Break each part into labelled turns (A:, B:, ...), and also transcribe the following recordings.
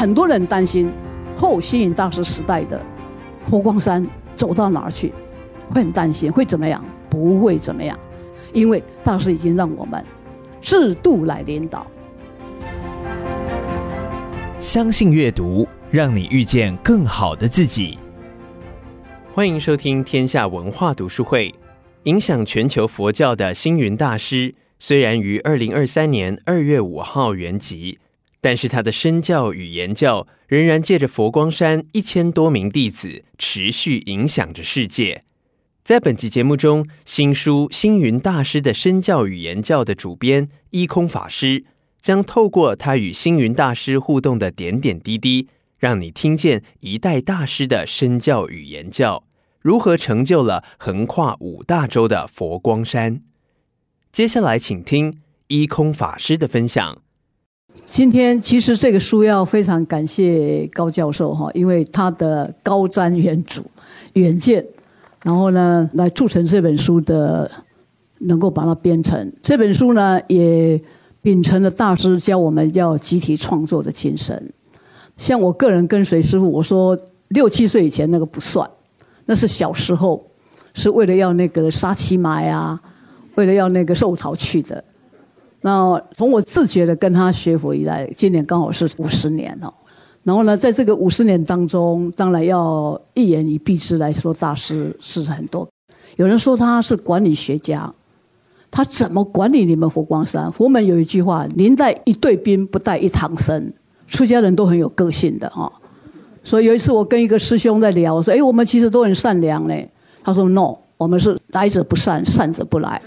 A: 很多人担心后星云大师时代的佛光山走到哪儿去，会很担心会怎么样？不会怎么样，因为大师已经让我们制度来领导。
B: 相信阅读，让你遇见更好的自己。
C: 欢迎收听天下文化读书会。影响全球佛教的星云大师，虽然于二零二三年二月五号圆寂。但是他的身教与言教仍然借着佛光山一千多名弟子持续影响着世界。在本集节目中，新书《星云大师的身教与言教》的主编一空法师将透过他与星云大师互动的点点滴滴，让你听见一代大师的身教与言教如何成就了横跨五大洲的佛光山。接下来，请听一空法师的分享。
A: 今天其实这个书要非常感谢高教授哈，因为他的高瞻远瞩、远见，然后呢来促成这本书的能够把它编成。这本书呢也秉承了大师教我们要集体创作的精神。像我个人跟随师父，我说六七岁以前那个不算，那是小时候是为了要那个杀七买啊，为了要那个寿桃去的。那从我自觉的跟他学佛以来，今年刚好是五十年了。然后呢，在这个五十年当中，当然要一言以蔽之来说，大师是很多。有人说他是管理学家，他怎么管理你们佛光山？佛门有一句话：“宁带一队兵，不带一堂僧。”出家人都很有个性的哈。所以有一次我跟一个师兄在聊，我说：“哎，我们其实都很善良嘞。”他说：“No，我们是来者不善，善者不来。”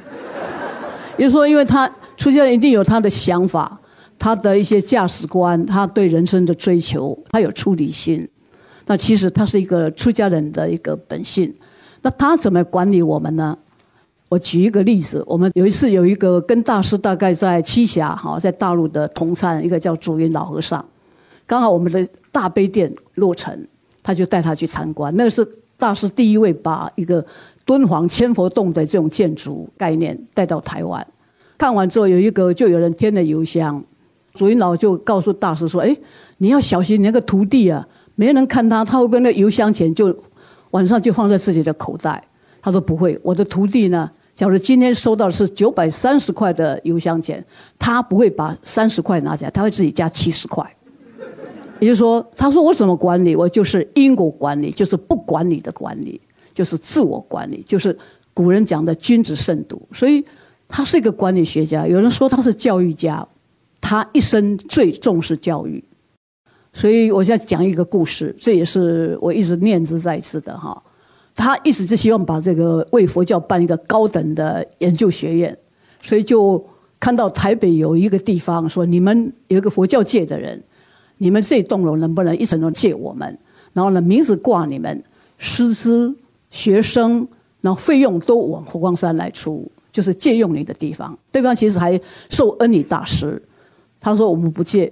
A: 也就说，因为他。出家人一定有他的想法，他的一些价值观，他对人生的追求，他有出离心。那其实他是一个出家人的一个本性。那他怎么管理我们呢？我举一个例子，我们有一次有一个跟大师大概在栖霞哈，在大陆的同参，一个叫祖云老和尚，刚好我们的大悲殿落成，他就带他去参观。那个是大师第一位把一个敦煌千佛洞的这种建筑概念带到台湾。看完之后，有一个就有人添了油香，祖云老就告诉大师说：“哎，你要小心你那个徒弟啊，没人看他，他会跟那油箱钱就晚上就放在自己的口袋。”他说：“不会，我的徒弟呢，假如今天收到的是九百三十块的油箱钱，他不会把三十块拿起来，他会自己加七十块。也就是说，他说我怎么管理？我就是因果管理，就是不管理的管理，就是自我管理，就是古人讲的君子慎独。所以。”他是一个管理学家，有人说他是教育家，他一生最重视教育，所以我现在讲一个故事，这也是我一直念兹在兹的哈。他一直是希望把这个为佛教办一个高等的研究学院，所以就看到台北有一个地方说，你们有一个佛教界的人，你们这栋楼能不能一层楼借我们？然后呢，名字挂你们，师资、学生，然后费用都往佛光山来出。就是借用你的地方，对方其实还受恩你大师，他说我们不借，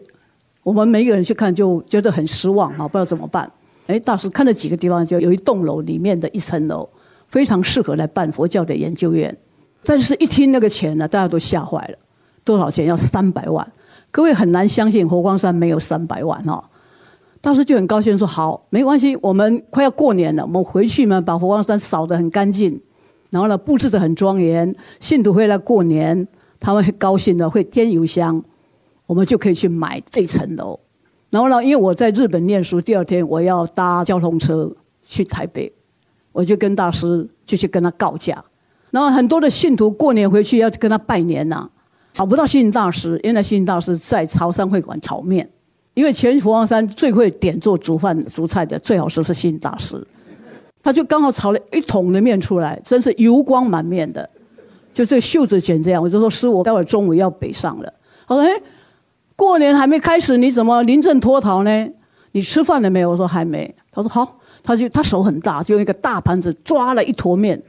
A: 我们每一个人去看就觉得很失望啊，不知道怎么办。哎，大师看了几个地方，就有一栋楼里面的一层楼非常适合来办佛教的研究院，但是一听那个钱呢，大家都吓坏了，多少钱？要三百万，各位很难相信佛光山没有三百万哈。大师就很高兴说好，没关系，我们快要过年了，我们回去嘛，把佛光山扫得很干净。然后呢，布置得很庄严，信徒会来过年，他们很高兴的会添油香，我们就可以去买这层楼。然后呢，因为我在日本念书，第二天我要搭交通车去台北，我就跟大师就去跟他告假。然后很多的信徒过年回去要跟他拜年呐、找不到星云大师，原来星云大师在潮汕会馆炒面，因为全佛光山最会点做煮饭煮菜的，最好是是星云大师。他就刚好炒了一桶的面出来，真是油光满面的，就这袖子卷这样。我就说师父，待会儿中午要北上了。他说：“哎，过年还没开始，你怎么临阵脱逃呢？你吃饭了没有？我说还没。他说好，他就他手很大，就用一个大盘子抓了一坨面。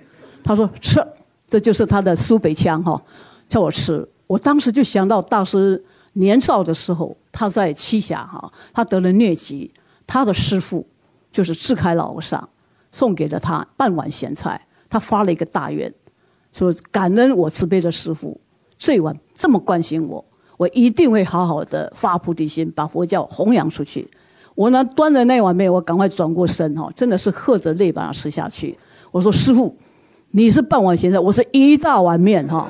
A: 他说吃，这就是他的苏北腔哈，叫我吃。我当时就想到大师年少的时候，他在栖霞哈，他得了疟疾，他的师傅就是智开老和尚送给了他半碗咸菜，他发了一个大愿，说感恩我慈悲的师父这一碗这么关心我。我一定会好好的发菩提心，把佛教弘扬出去。我呢，端着那碗面，我赶快转过身哈，真的是喝着泪把它吃下去。我说：“师父，你是半碗咸菜，我是一大碗面哈。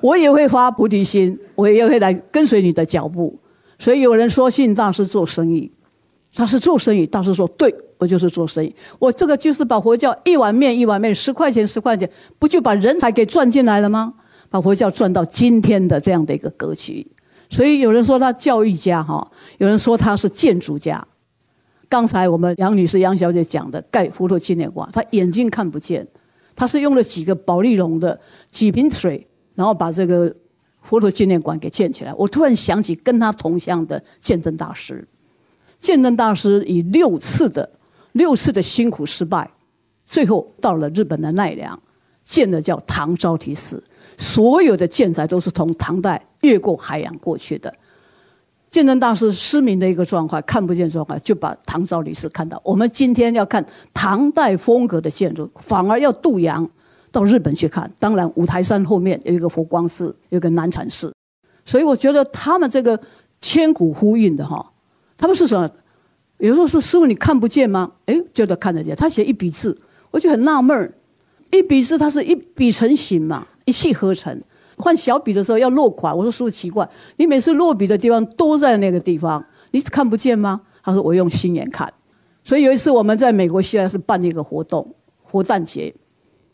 A: 我也会发菩提心，我也会来跟随你的脚步。所以有人说信大师做生意，他是做生意。大师说：对，我就是做生意。我这个就是把佛教一碗面一碗面，十块钱十块钱，不就把人才给赚进来了吗？”把佛教赚到今天的这样的一个格局，所以有人说他教育家哈，有人说他是建筑家。刚才我们杨女士杨小姐讲的盖佛陀纪念馆，她眼睛看不见，她是用了几个保丽龙的几瓶水，然后把这个佛陀纪念馆给建起来。我突然想起跟他同乡的鉴真大师，鉴真大师以六次的六次的辛苦失败，最后到了日本的奈良，建的叫唐招提寺。所有的建材都是从唐代越过海洋过去的。鉴真大师失明的一个状况，看不见状况，就把唐招提寺看到。我们今天要看唐代风格的建筑，反而要渡洋到日本去看。当然，五台山后面有一个佛光寺，有一个南禅寺。所以我觉得他们这个千古呼应的哈，他们是什么？有时候说师父你看不见吗？哎，觉得看得见。他写一笔字，我就很纳闷儿，一笔字它是一笔成型嘛。一气呵成，换小笔的时候要落款。我说师父奇怪，你每次落笔的地方都在那个地方，你看不见吗？他说我用心眼看。所以有一次我们在美国西来寺办了一个活动，活诞节，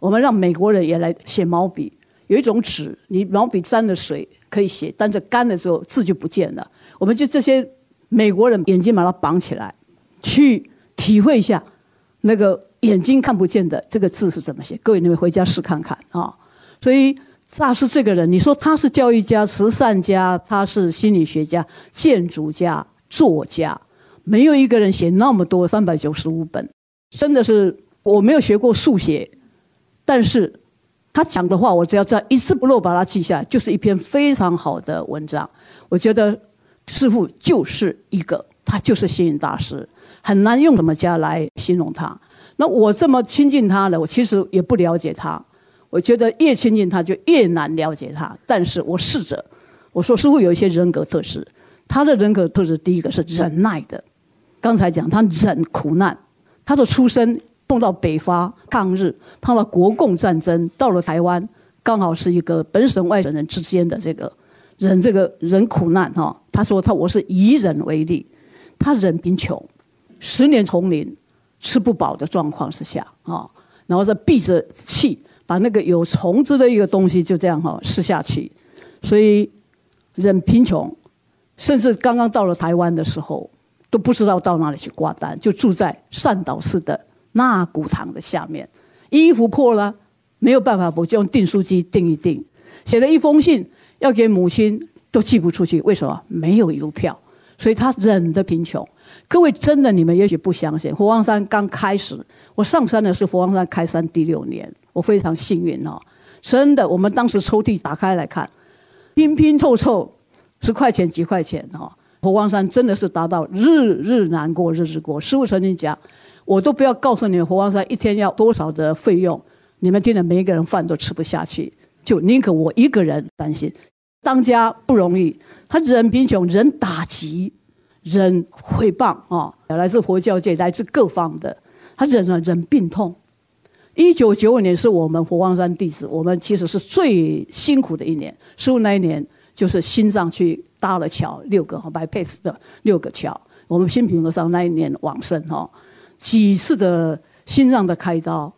A: 我们让美国人也来写毛笔。有一种纸，你毛笔沾了水可以写，但是干的时候字就不见了。我们就这些美国人眼睛把它绑起来，去体会一下那个眼睛看不见的这个字是怎么写。各位你们回家试看看啊。所以大师这个人，你说他是教育家、慈善家，他是心理学家、建筑家、作家，没有一个人写那么多三百九十五本，真的是我没有学过速写，但是他讲的话，我只要这样一字不漏把它记下来，就是一篇非常好的文章。我觉得师父就是一个，他就是星云大师，很难用什么家来形容他。那我这么亲近他了，我其实也不了解他。我觉得越亲近他，就越难了解他。但是我试着，我说师父有一些人格特质，他的人格特质第一个是忍耐的。刚才讲他忍苦难，他的出身碰到北伐抗日，碰到国共战争，到了台湾，刚好是一个本省外省人之间的这个忍这个忍苦难哈。他说他我是以忍为力，他忍贫穷，十年丛林吃不饱的状况之下啊，然后再闭着气。把那个有虫子的一个东西就这样哈吃下去，所以忍贫穷，甚至刚刚到了台湾的时候都不知道到哪里去挂单，就住在善导寺的纳古堂的下面，衣服破了没有办法，我就用订书机订一订，写了一封信要给母亲都寄不出去，为什么？没有邮票，所以他忍的贫穷。各位真的你们也许不相信，佛光山刚开始，我上山的是佛光山开山第六年。我非常幸运哦，真的，我们当时抽屉打开来看，拼拼凑凑，十块钱几块钱哦。佛光山真的是达到日日难过日日过。师傅曾经讲，我都不要告诉你们佛光山一天要多少的费用，你们听了每一个人饭都吃不下去，就宁可我一个人担心。当家不容易，他忍贫穷，忍打击，忍诽谤啊，来自佛教界，来自各方的，他忍了忍病痛。一九九五年是我们佛光山弟子，我们其实是最辛苦的一年。十五那一年就是心脏去搭了桥，六个哈白佩斯的六个桥。我们心平和尚那一年往生哈，几次的心脏的开刀，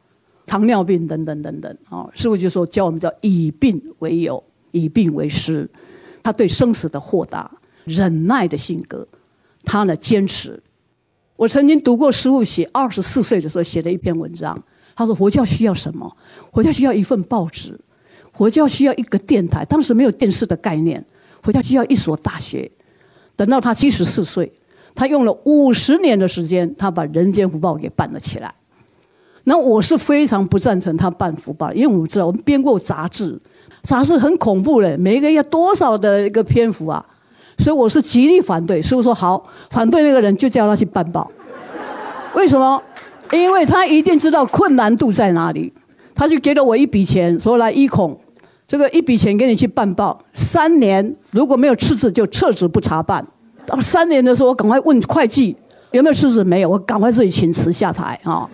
A: 糖尿病等等等等啊。师父就说教我们叫以病为友，以病为师。他对生死的豁达、忍耐的性格，他呢坚持。我曾经读过师父写二十四岁的时候写的一篇文章。他说：“佛教需要什么？佛教需要一份报纸，佛教需要一个电台。当时没有电视的概念，佛教需要一所大学。等到他七十四岁，他用了五十年的时间，他把《人间福报》给办了起来。那我是非常不赞成他办福报，因为我们知道我们编过杂志，杂志很恐怖嘞，每一个要多少的一个篇幅啊，所以我是极力反对。师父说好，反对那个人就叫他去办报。为什么？因为他一定知道困难度在哪里，他就给了我一笔钱，说来一孔。这个一笔钱给你去办报，三年如果没有赤字就撤职不查办。到三年的时候，我赶快问会计有没有赤字，没有，我赶快自己请辞下台啊。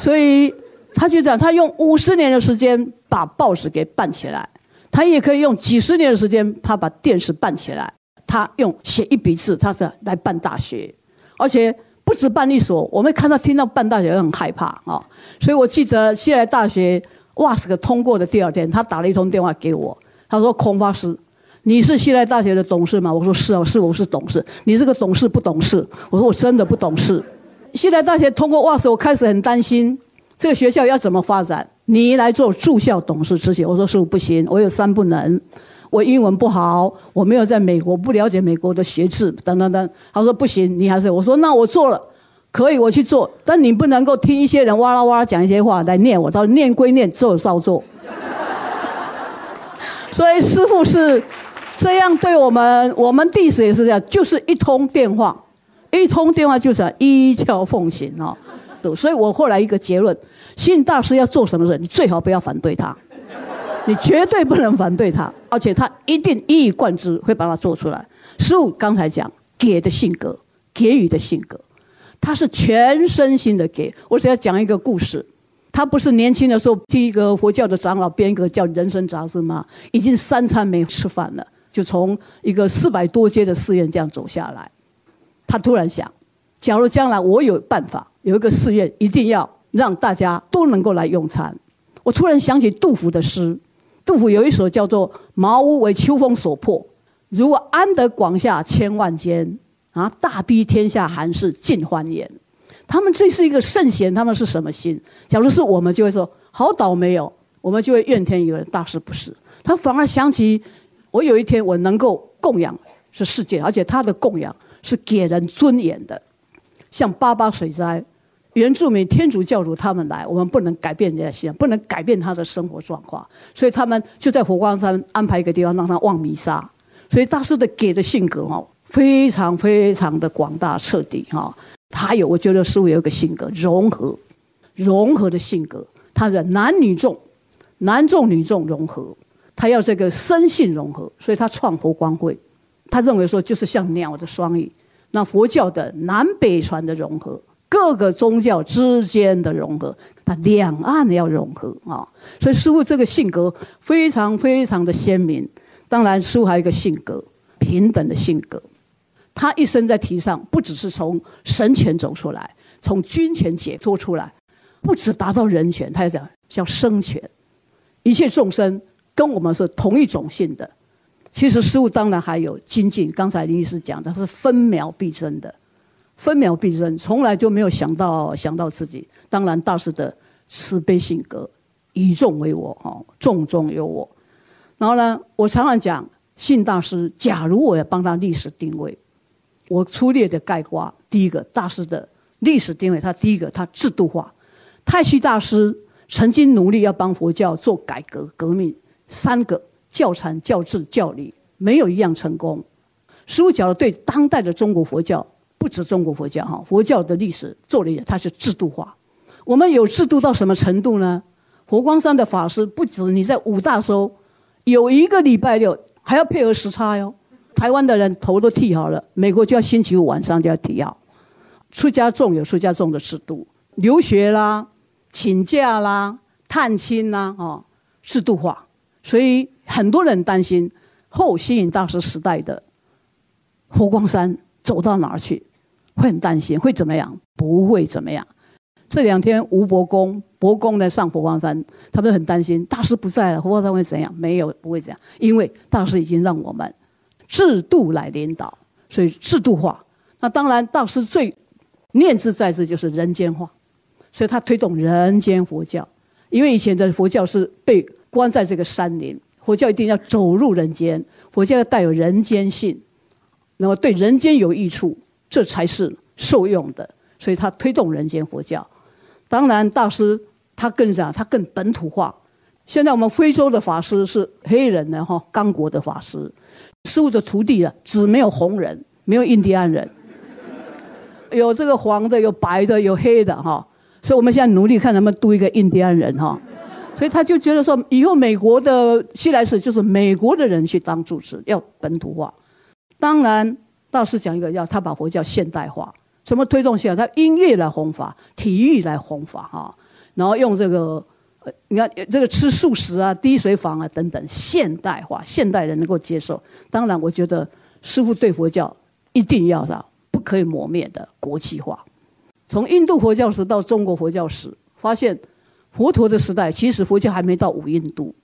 A: 所以他就讲，他用五十年的时间把报纸给办起来，他也可以用几十年的时间，他把电视办起来。他用写一笔字，他是来办大学，而且不止办一所。我们看到听到办大学很害怕啊。所以我记得西来大学。哇，是个通过的第二天，他打了一通电话给我，他说：“孔法师，你是西来大学的董事吗？”我说：“是啊，是我是董事。”你这个董事不懂事？我说：“我真的不懂事。”西南大学通过哇塞，我开始很担心这个学校要怎么发展。你来做驻校董事之前，我说：“师傅不行，我有三不能，我英文不好，我没有在美国，不了解美国的学制，等等等。”他说：“不行，你还是……”我说：“那我做了。”可以，我去做，但你不能够听一些人哇啦哇啦讲一些话来念我。他说念归念，做照做。所以师傅是这样对我们，我们弟子也是这样，就是一通电话，一通电话就是要依教奉行哦。所以我后来一个结论：信大师要做什么事，你最好不要反对他，你绝对不能反对他，而且他一定一以贯之会把它做出来。十五刚才讲给的性格，给予的性格。他是全身心的给。我只要讲一个故事，他不是年轻的时候替一个佛教的长老编一个叫《人生》杂志吗？已经三餐没吃饭了，就从一个四百多阶的寺院这样走下来。他突然想，假如将来我有办法，有一个寺院一定要让大家都能够来用餐。我突然想起杜甫的诗，杜甫有一首叫做“茅屋为秋风所破，如果安得广厦千万间。”啊！大庇天下寒士尽欢颜。他们这是一个圣贤，他们是什么心？假如是我们，就会说好倒霉哦，我们就会怨天尤人。大师不是，他反而想起我有一天我能够供养是世界，而且他的供养是给人尊严的。像八八水灾，原住民天主教徒他们来，我们不能改变人家信仰，不能改变他的生活状况，所以他们就在佛光山安排一个地方让他望弥撒。所以大师的给的性格哦。非常非常的广大彻底哈，他有我觉得师父有一个性格融合，融合的性格，他的男女众，男众女众融合，他要这个身性融合，所以他创佛光会，他认为说就是像鸟的双翼，那佛教的南北传的融合，各个宗教之间的融合，他两岸要融合啊，所以师傅这个性格非常非常的鲜明，当然师傅还有一个性格平等的性格。他一生在提倡，不只是从神权走出来，从君权解脱出来，不只达到人权，他要讲叫生权，一切众生跟我们是同一种性的。其实师父当然还有精进，刚才林医师讲的是分秒必争的，分秒必争，从来就没有想到想到自己。当然大师的慈悲性格，以众为我，哈，众中有我。然后呢，我常常讲，信大师，假如我要帮他历史定位。我粗略的概括，第一个大师的历史定位，他第一个他制度化。太虚大师曾经努力要帮佛教做改革革命，三个教禅、教制、教理，没有一样成功。师父讲的对当代的中国佛教，不止中国佛教哈，佛教的历史做了一，它是制度化。我们有制度到什么程度呢？佛光山的法师不止你在五大洲，有一个礼拜六还要配合时差哟。台湾的人头都剃好了，美国就要星期五晚上就要剃好。出家众有出家众的制度，留学啦、请假啦、探亲啦，哦，制度化。所以很多人担心后星云大师时代的佛光山走到哪儿去，会很担心会怎么样？不会怎么样。这两天吴伯公、伯公呢上佛光山，他们很担心大师不在了，佛光山会怎样？没有，不会这样，因为大师已经让我们。制度来领导，所以制度化。那当然，大师最念兹在兹就是人间化，所以他推动人间佛教。因为以前的佛教是被关在这个山林，佛教一定要走入人间。佛教要带有人间性，那么对人间有益处，这才是受用的。所以他推动人间佛教。当然，大师他更讲，他更本土化。现在我们非洲的法师是黑人的哈，刚果的法师，师父的徒弟啊，只没有红人，没有印第安人，有这个黄的，有白的，有黑的哈。所以我们现在努力看能不能度一个印第安人哈。所以他就觉得说，以后美国的西来寺就是美国的人去当主持，要本土化。当然，大师讲一个，要他把佛教现代化，什么推动现代？他音乐来弘法，体育来弘法哈，然后用这个，你看这个吃素食啊、滴水坊啊等等，现代化，现代人能够接受。当然，我觉得师父对佛教一定要的不可以磨灭的国际化。从印度佛教史到中国佛教史，发现。佛陀的时代，其实佛教还没到五印度。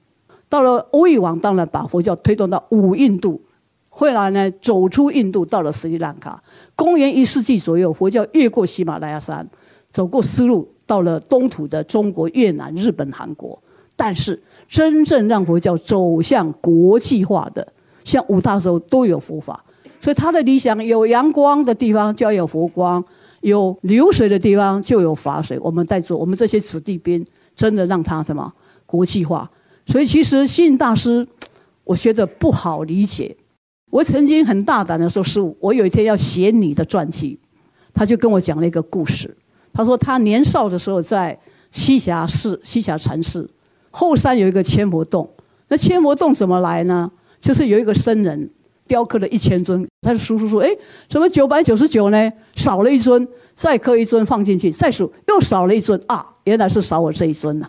A: 到了欧益王，当然把佛教推动到五印度。后来呢，走出印度，到了斯里兰卡。公元一世纪左右，佛教越过喜马拉雅山，走过丝路，到了东土的中国、越南、日本、韩国。但是，真正让佛教走向国际化的，像五大洲都有佛法。所以他的理想，有阳光的地方就要有佛光，有流水的地方就有法水。我们在做，我们这些子弟兵。真的让他什么国际化？所以其实星云大师，我觉得不好理解。我曾经很大胆的说：“师傅，我有一天要写你的传记。”他就跟我讲了一个故事。他说他年少的时候在栖霞寺、栖霞禅寺后山有一个千佛洞。那千佛洞怎么来呢？就是有一个僧人雕刻了一千尊，他就数数数，哎，怎么九百九十九呢？少了一尊，再刻一尊放进去，再数又少了一尊啊！原来是少我这一尊呐，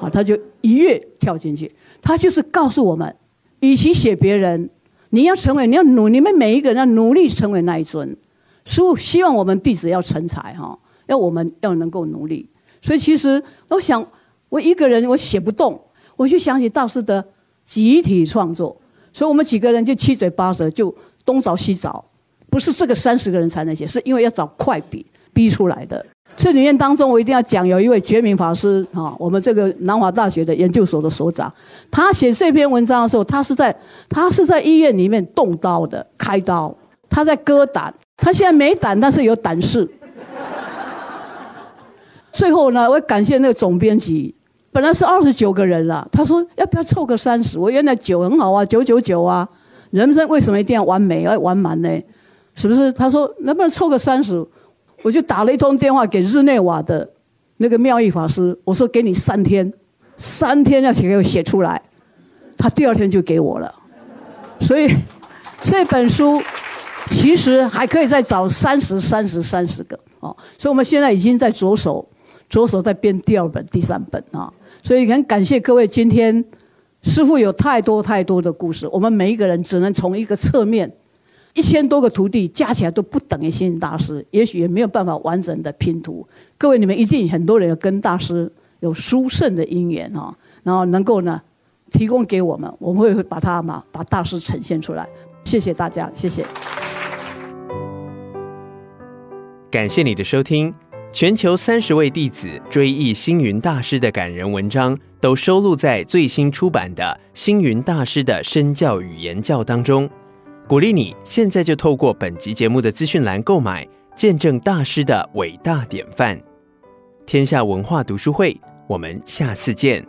A: 啊，他就一跃跳进去。他就是告诉我们，与其写别人，你要成为，你要努，你们每一个人要努力成为那一尊。所以希望我们弟子要成才哈，要我们要能够努力。所以其实我想，我一个人我写不动，我就想起大师的集体创作。所以我们几个人就七嘴八舌，就东找西找，不是这个三十个人才能写，是因为要找快笔逼出来的。这里面当中，我一定要讲，有一位觉明法师啊，我们这个南华大学的研究所的所长，他写这篇文章的时候，他是在他是在医院里面动刀的，开刀，他在割胆，他现在没胆，但是有胆识。最后呢，我感谢那个总编辑，本来是二十九个人了，他说要不要凑个三十？我原来九很好啊，九九九啊，人生为什么一定要完美，要完满呢？是不是？他说能不能凑个三十？我就打了一通电话给日内瓦的那个妙义法师，我说给你三天，三天要写给我写出来，他第二天就给我了。所以这本书其实还可以再找三十、三十、三十个哦。所以我们现在已经在着手，着手在编第二本、第三本啊。所以很感谢各位，今天师父有太多太多的故事，我们每一个人只能从一个侧面。一千多个徒弟加起来都不等于星云大师，也许也没有办法完整的拼图。各位，你们一定很多人跟大师有殊胜的因缘哈，然后能够呢提供给我们，我们会把它嘛把大师呈现出来。谢谢大家，谢谢。
C: 感谢你的收听。全球三十位弟子追忆星云大师的感人文章，都收录在最新出版的《星云大师的身教与言教》当中。鼓励你现在就透过本集节目的资讯栏购买，见证大师的伟大典范。天下文化读书会，我们下次见。